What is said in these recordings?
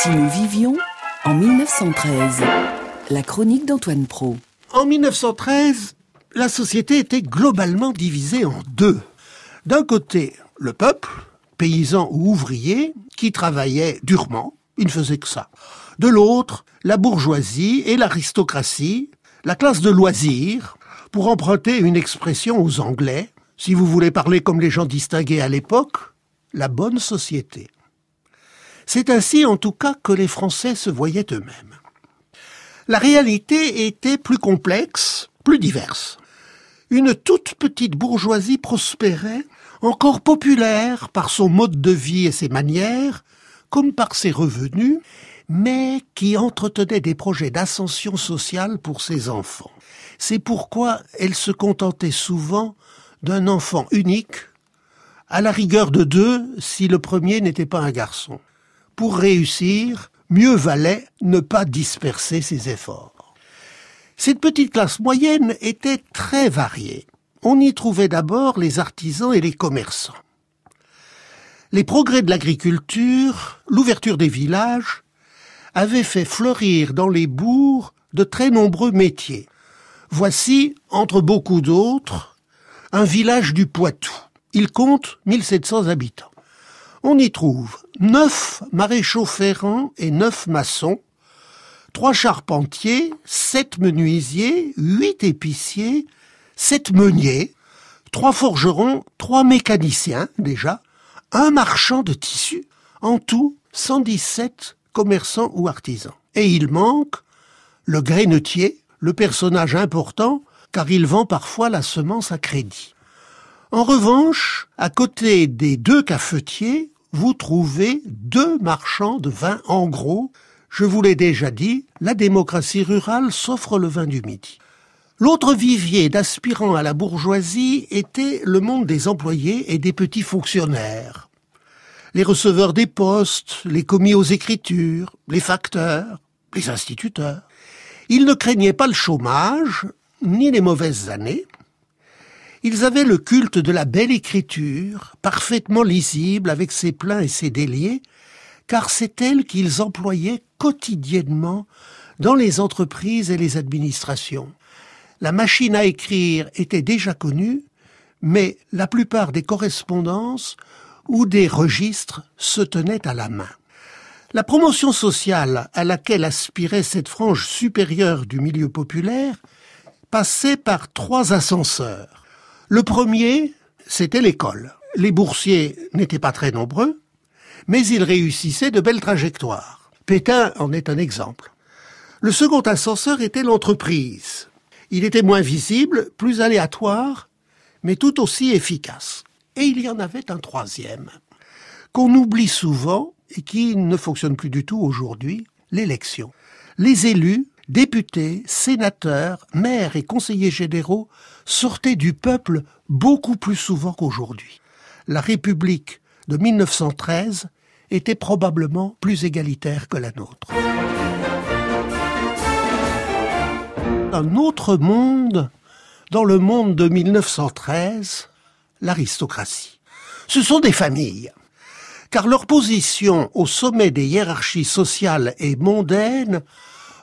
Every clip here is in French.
Si nous vivions en 1913, la chronique d'Antoine Pro. En 1913, la société était globalement divisée en deux. D'un côté, le peuple, paysan ou ouvrier, qui travaillait durement, il ne faisait que ça. De l'autre, la bourgeoisie et l'aristocratie, la classe de loisirs, pour emprunter une expression aux Anglais, si vous voulez parler comme les gens distingués à l'époque, la bonne société. C'est ainsi en tout cas que les Français se voyaient eux-mêmes. La réalité était plus complexe, plus diverse. Une toute petite bourgeoisie prospérait, encore populaire par son mode de vie et ses manières, comme par ses revenus, mais qui entretenait des projets d'ascension sociale pour ses enfants. C'est pourquoi elle se contentait souvent d'un enfant unique, à la rigueur de deux si le premier n'était pas un garçon. Pour réussir, mieux valait ne pas disperser ses efforts. Cette petite classe moyenne était très variée. On y trouvait d'abord les artisans et les commerçants. Les progrès de l'agriculture, l'ouverture des villages, avaient fait fleurir dans les bourgs de très nombreux métiers. Voici, entre beaucoup d'autres, un village du Poitou. Il compte 1700 habitants. On y trouve neuf maréchaux ferrants et neuf maçons, trois charpentiers, sept menuisiers, huit épiciers, sept meuniers, trois forgerons, trois mécaniciens déjà, un marchand de tissus, en tout 117 commerçants ou artisans. Et il manque le grainetier, le personnage important, car il vend parfois la semence à crédit. En revanche, à côté des deux cafetiers, vous trouvez deux marchands de vin en gros. Je vous l'ai déjà dit, la démocratie rurale s'offre le vin du midi. L'autre vivier d'aspirants à la bourgeoisie était le monde des employés et des petits fonctionnaires. Les receveurs des postes, les commis aux écritures, les facteurs, les instituteurs. Ils ne craignaient pas le chômage, ni les mauvaises années, ils avaient le culte de la belle écriture, parfaitement lisible avec ses pleins et ses déliés, car c'est elle qu'ils employaient quotidiennement dans les entreprises et les administrations. La machine à écrire était déjà connue, mais la plupart des correspondances ou des registres se tenaient à la main. La promotion sociale à laquelle aspirait cette frange supérieure du milieu populaire passait par trois ascenseurs. Le premier, c'était l'école. Les boursiers n'étaient pas très nombreux, mais ils réussissaient de belles trajectoires. Pétain en est un exemple. Le second ascenseur était l'entreprise. Il était moins visible, plus aléatoire, mais tout aussi efficace. Et il y en avait un troisième, qu'on oublie souvent et qui ne fonctionne plus du tout aujourd'hui, l'élection. Les élus députés, sénateurs, maires et conseillers généraux sortaient du peuple beaucoup plus souvent qu'aujourd'hui. La République de 1913 était probablement plus égalitaire que la nôtre. Un autre monde, dans le monde de 1913, l'aristocratie. Ce sont des familles, car leur position au sommet des hiérarchies sociales et mondaines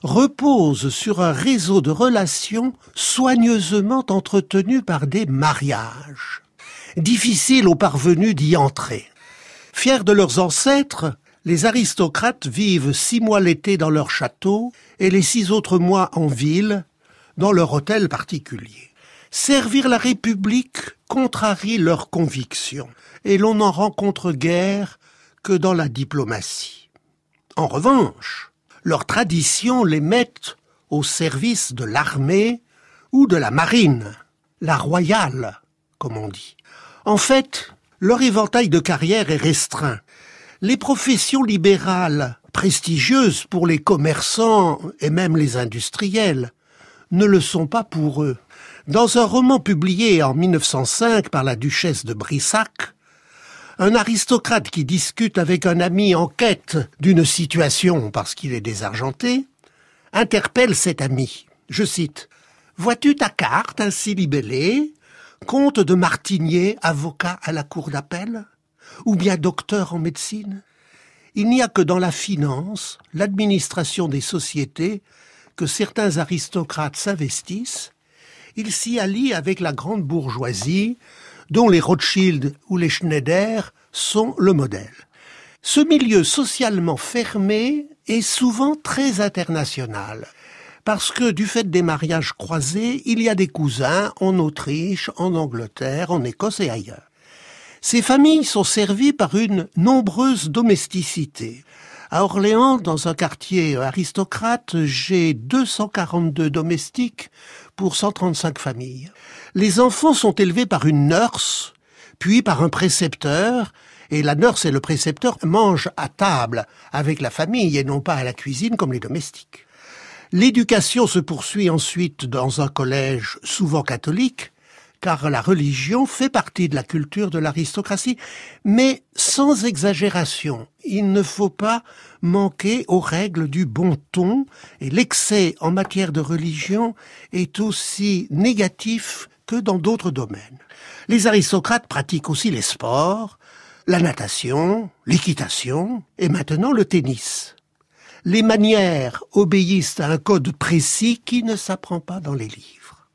repose sur un réseau de relations soigneusement entretenu par des mariages. Difficile aux parvenus d'y entrer. Fiers de leurs ancêtres, les aristocrates vivent six mois l'été dans leur château et les six autres mois en ville, dans leur hôtel particulier. Servir la République contrarie leurs convictions, et l'on n'en rencontre guère que dans la diplomatie. En revanche, leurs traditions les mettent au service de l'armée ou de la marine, la royale, comme on dit. En fait, leur éventail de carrière est restreint. Les professions libérales, prestigieuses pour les commerçants et même les industriels, ne le sont pas pour eux. Dans un roman publié en 1905 par la duchesse de Brissac, un aristocrate qui discute avec un ami en quête d'une situation parce qu'il est désargenté, interpelle cet ami. Je cite Vois-tu ta carte ainsi libellée Comte de Martinier, avocat à la cour d'appel Ou bien docteur en médecine? Il n'y a que dans la finance, l'administration des sociétés, que certains aristocrates s'investissent. Ils s'y allient avec la grande bourgeoisie, dont les Rothschild ou les Schneider sont le modèle. Ce milieu socialement fermé est souvent très international, parce que du fait des mariages croisés, il y a des cousins en Autriche, en Angleterre, en Écosse et ailleurs. Ces familles sont servies par une nombreuse domesticité. À Orléans, dans un quartier aristocrate, j'ai 242 domestiques pour 135 familles. Les enfants sont élevés par une nurse, puis par un précepteur, et la nurse et le précepteur mangent à table avec la famille et non pas à la cuisine comme les domestiques. L'éducation se poursuit ensuite dans un collège souvent catholique, car la religion fait partie de la culture de l'aristocratie, mais sans exagération. Il ne faut pas manquer aux règles du bon ton, et l'excès en matière de religion est aussi négatif que dans d'autres domaines. Les aristocrates pratiquent aussi les sports, la natation, l'équitation et maintenant le tennis. Les manières obéissent à un code précis qui ne s'apprend pas dans les livres.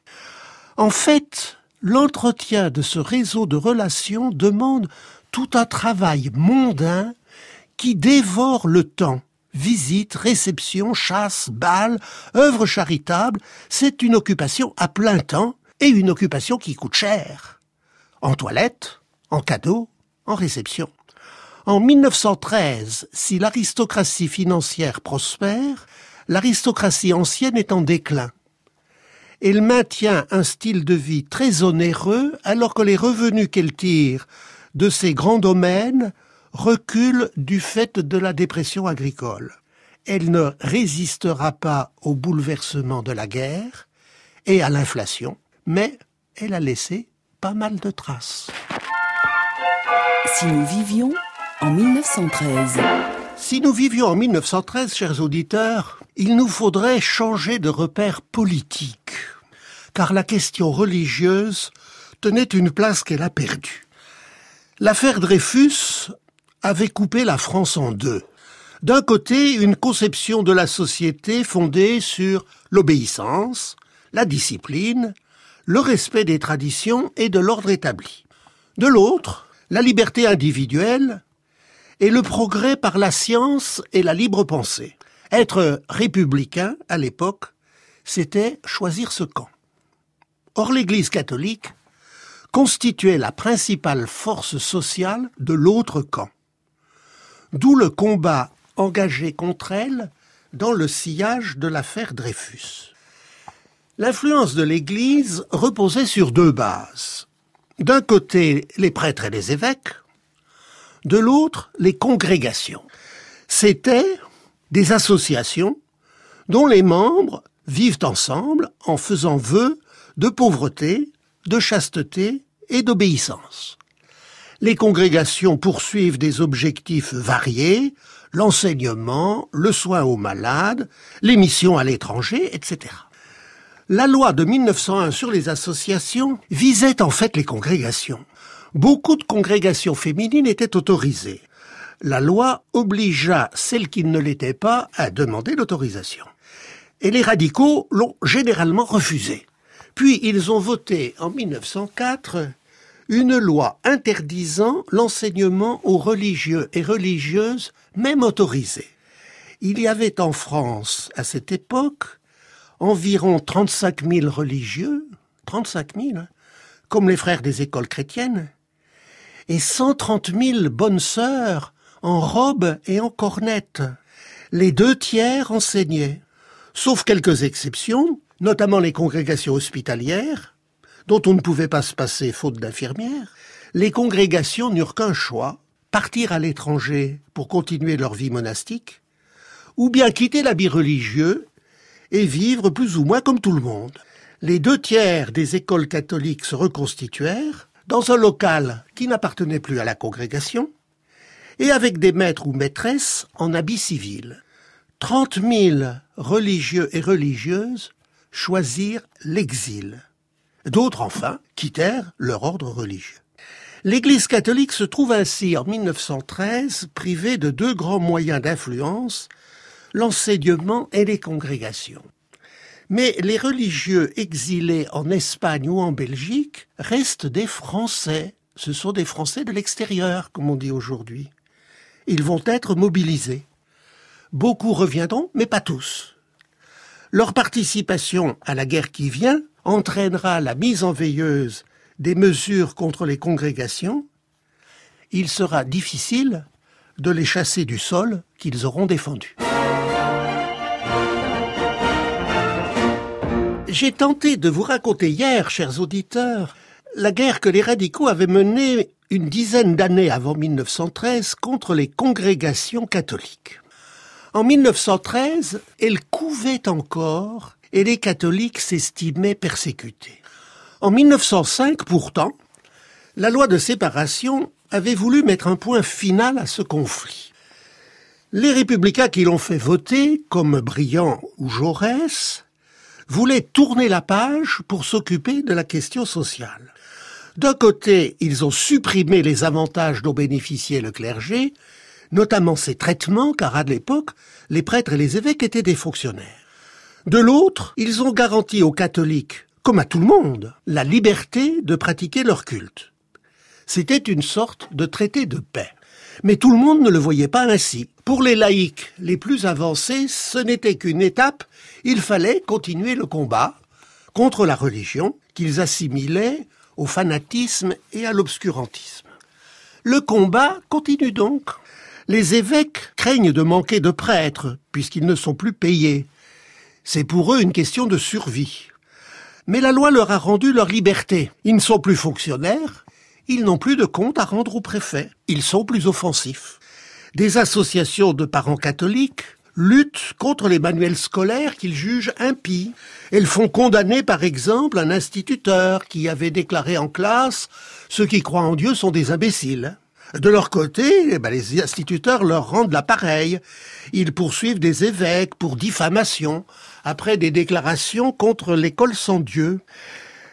En fait, l'entretien de ce réseau de relations demande tout un travail mondain qui dévore le temps. Visites, réceptions, chasse, balles, œuvres charitables, c'est une occupation à plein temps et une occupation qui coûte cher. En toilette, en cadeaux, en réception. En 1913, si l'aristocratie financière prospère, l'aristocratie ancienne est en déclin. Elle maintient un style de vie très onéreux alors que les revenus qu'elle tire de ces grands domaines reculent du fait de la dépression agricole. Elle ne résistera pas au bouleversement de la guerre et à l'inflation, mais elle a laissé pas mal de traces. Si nous vivions en 1913. Si nous vivions en 1913, chers auditeurs, il nous faudrait changer de repère politique, car la question religieuse tenait une place qu'elle a perdue. L'affaire Dreyfus avait coupé la France en deux. D'un côté, une conception de la société fondée sur l'obéissance, la discipline, le respect des traditions et de l'ordre établi. De l'autre, la liberté individuelle et le progrès par la science et la libre pensée. Être républicain, à l'époque, c'était choisir ce camp. Or l'Église catholique constituait la principale force sociale de l'autre camp. D'où le combat engagé contre elle dans le sillage de l'affaire Dreyfus. L'influence de l'Église reposait sur deux bases d'un côté les prêtres et les évêques, de l'autre les congrégations. C'étaient des associations dont les membres vivent ensemble en faisant vœu de pauvreté, de chasteté et d'obéissance. Les congrégations poursuivent des objectifs variés, l'enseignement, le soin aux malades, les missions à l'étranger, etc. La loi de 1901 sur les associations visait en fait les congrégations. Beaucoup de congrégations féminines étaient autorisées. La loi obligea celles qui ne l'étaient pas à demander l'autorisation. Et les radicaux l'ont généralement refusé. Puis ils ont voté en 1904 une loi interdisant l'enseignement aux religieux et religieuses, même autorisés. Il y avait en France, à cette époque, environ 35 000 religieux, 35 000, hein, comme les frères des écoles chrétiennes, et 130 000 bonnes sœurs en robe et en cornette. Les deux tiers enseignaient, sauf quelques exceptions, notamment les congrégations hospitalières, dont on ne pouvait pas se passer faute d'infirmières. Les congrégations n'eurent qu'un choix, partir à l'étranger pour continuer leur vie monastique, ou bien quitter l'habit religieux et vivre plus ou moins comme tout le monde. Les deux tiers des écoles catholiques se reconstituèrent dans un local qui n'appartenait plus à la congrégation et avec des maîtres ou maîtresses en habit civil. Trente mille religieux et religieuses choisirent l'exil. D'autres, enfin, quittèrent leur ordre religieux. L'Église catholique se trouve ainsi en 1913 privée de deux grands moyens d'influence, l'enseignement et les congrégations. Mais les religieux exilés en Espagne ou en Belgique restent des Français. Ce sont des Français de l'extérieur, comme on dit aujourd'hui. Ils vont être mobilisés. Beaucoup reviendront, mais pas tous. Leur participation à la guerre qui vient entraînera la mise en veilleuse des mesures contre les congrégations. Il sera difficile de les chasser du sol qu'ils auront défendu. J'ai tenté de vous raconter hier, chers auditeurs, la guerre que les radicaux avaient menée une dizaine d'années avant 1913 contre les congrégations catholiques. En 1913, elles couvaient encore et les catholiques s'estimaient persécutés. En 1905, pourtant, la loi de séparation avait voulu mettre un point final à ce conflit. Les républicains qui l'ont fait voter, comme Briand ou Jaurès, voulaient tourner la page pour s'occuper de la question sociale. D'un côté, ils ont supprimé les avantages dont bénéficiait le clergé, notamment ses traitements, car à l'époque, les prêtres et les évêques étaient des fonctionnaires. De l'autre, ils ont garanti aux catholiques, comme à tout le monde, la liberté de pratiquer leur culte. C'était une sorte de traité de paix. Mais tout le monde ne le voyait pas ainsi. Pour les laïcs les plus avancés, ce n'était qu'une étape, il fallait continuer le combat contre la religion qu'ils assimilaient au fanatisme et à l'obscurantisme. Le combat continue donc. Les évêques craignent de manquer de prêtres, puisqu'ils ne sont plus payés. C'est pour eux une question de survie. Mais la loi leur a rendu leur liberté. Ils ne sont plus fonctionnaires, ils n'ont plus de compte à rendre au préfet. Ils sont plus offensifs. Des associations de parents catholiques luttent contre les manuels scolaires qu'ils jugent impies. Elles font condamner par exemple un instituteur qui avait déclaré en classe Ceux qui croient en Dieu sont des imbéciles. De leur côté, eh ben, les instituteurs leur rendent l'appareil. Ils poursuivent des évêques pour diffamation, après des déclarations contre l'école sans Dieu.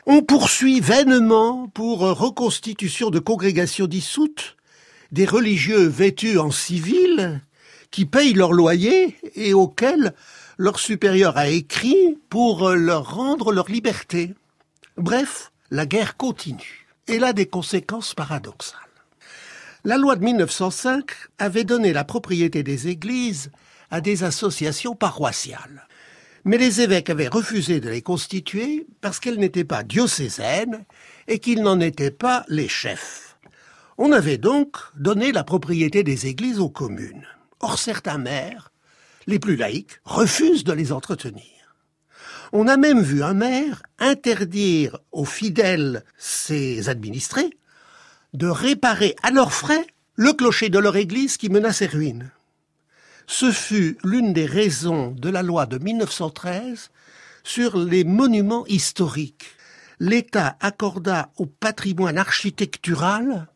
On poursuit vainement pour reconstitution de congrégations dissoutes des religieux vêtus en civil qui payent leur loyer et auxquels leur supérieur a écrit pour leur rendre leur liberté. Bref, la guerre continue. Elle a des conséquences paradoxales. La loi de 1905 avait donné la propriété des églises à des associations paroissiales. Mais les évêques avaient refusé de les constituer parce qu'elles n'étaient pas diocésaines et qu'ils n'en étaient pas les chefs. On avait donc donné la propriété des églises aux communes. Or certains maires, les plus laïcs, refusent de les entretenir. On a même vu un maire interdire aux fidèles, ses administrés, de réparer à leurs frais le clocher de leur église qui menaçait ruine. Ce fut l'une des raisons de la loi de 1913 sur les monuments historiques. L'État accorda au patrimoine architectural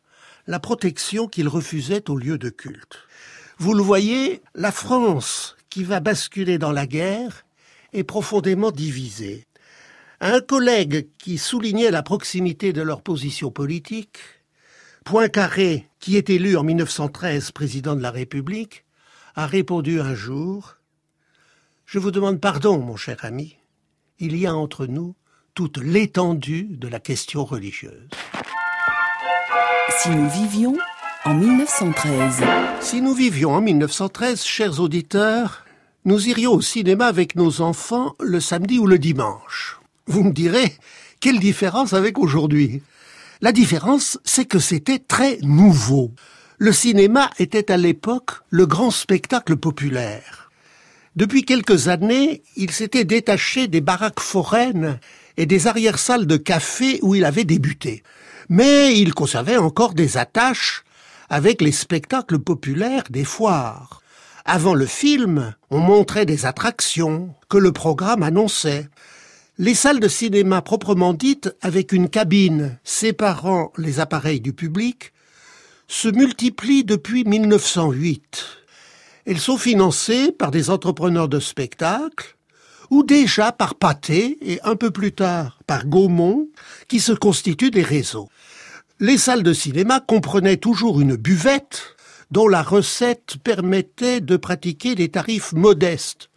la protection qu'il refusait aux lieux de culte. Vous le voyez, la France, qui va basculer dans la guerre, est profondément divisée. Un collègue qui soulignait la proximité de leur position politique, Poincaré, qui est élu en 1913 président de la République, a répondu un jour Je vous demande pardon, mon cher ami. Il y a entre nous toute l'étendue de la question religieuse. Si nous vivions en 1913. Si nous vivions en 1913, chers auditeurs, nous irions au cinéma avec nos enfants le samedi ou le dimanche. Vous me direz, quelle différence avec aujourd'hui? La différence, c'est que c'était très nouveau. Le cinéma était à l'époque le grand spectacle populaire. Depuis quelques années, il s'était détaché des baraques foraines et des arrière-salles de café où il avait débuté. Mais il conservait encore des attaches avec les spectacles populaires des foires. Avant le film, on montrait des attractions que le programme annonçait. Les salles de cinéma proprement dites, avec une cabine séparant les appareils du public, se multiplient depuis 1908. Elles sont financées par des entrepreneurs de spectacles, ou déjà par Pathé et un peu plus tard par Gaumont, qui se constituent des réseaux. Les salles de cinéma comprenaient toujours une buvette dont la recette permettait de pratiquer des tarifs modestes,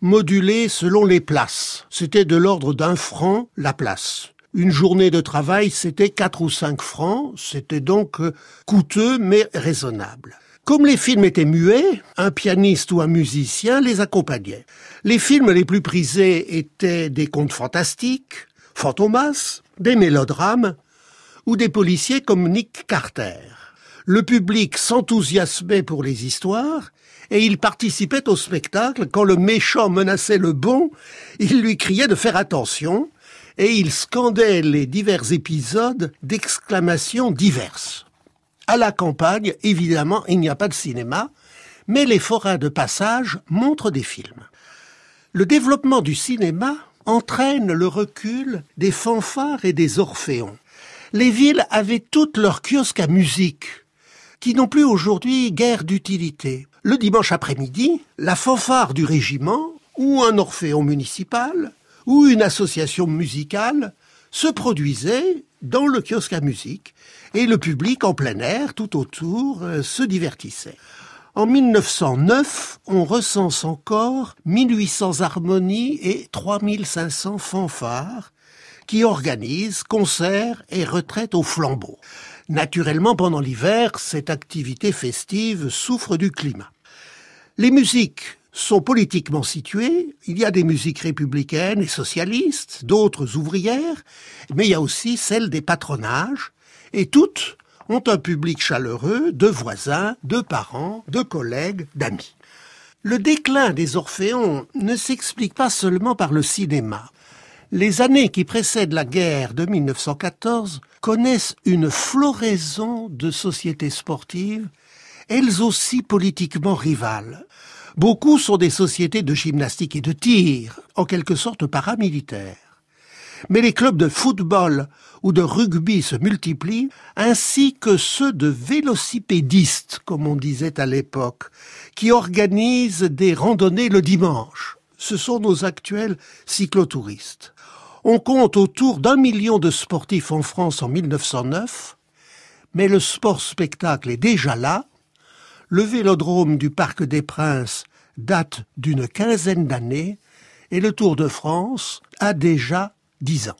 modulés selon les places. C'était de l'ordre d'un franc la place. Une journée de travail, c'était quatre ou cinq francs, c'était donc euh, coûteux mais raisonnable. Comme les films étaient muets, un pianiste ou un musicien les accompagnait. Les films les plus prisés étaient des contes fantastiques, fantomas, des mélodrames ou des policiers comme Nick Carter. Le public s'enthousiasmait pour les histoires et il participait au spectacle. Quand le méchant menaçait le bon, il lui criait de faire attention et il scandait les divers épisodes d'exclamations diverses. À la campagne, évidemment, il n'y a pas de cinéma, mais les forats de passage montrent des films. Le développement du cinéma entraîne le recul des fanfares et des orphéons. Les villes avaient toutes leurs kiosques à musique, qui n'ont plus aujourd'hui guère d'utilité. Le dimanche après-midi, la fanfare du régiment, ou un orphéon municipal, ou une association musicale se produisait dans le kiosque à musique, et le public en plein air, tout autour, euh, se divertissait. En 1909, on recense encore 1800 harmonies et 3500 fanfares qui organisent concerts et retraites au flambeau. Naturellement, pendant l'hiver, cette activité festive souffre du climat. Les musiques sont politiquement situées. Il y a des musiques républicaines et socialistes, d'autres ouvrières, mais il y a aussi celles des patronages, et toutes ont un public chaleureux de voisins, de parents, de collègues, d'amis. Le déclin des Orphéons ne s'explique pas seulement par le cinéma. Les années qui précèdent la guerre de 1914 connaissent une floraison de sociétés sportives, elles aussi politiquement rivales. Beaucoup sont des sociétés de gymnastique et de tir, en quelque sorte paramilitaires. Mais les clubs de football ou de rugby se multiplient, ainsi que ceux de vélocipédistes, comme on disait à l'époque, qui organisent des randonnées le dimanche. Ce sont nos actuels cyclotouristes. On compte autour d'un million de sportifs en France en 1909, mais le sport-spectacle est déjà là. Le vélodrome du Parc des Princes date d'une quinzaine d'années et le Tour de France a déjà dix ans.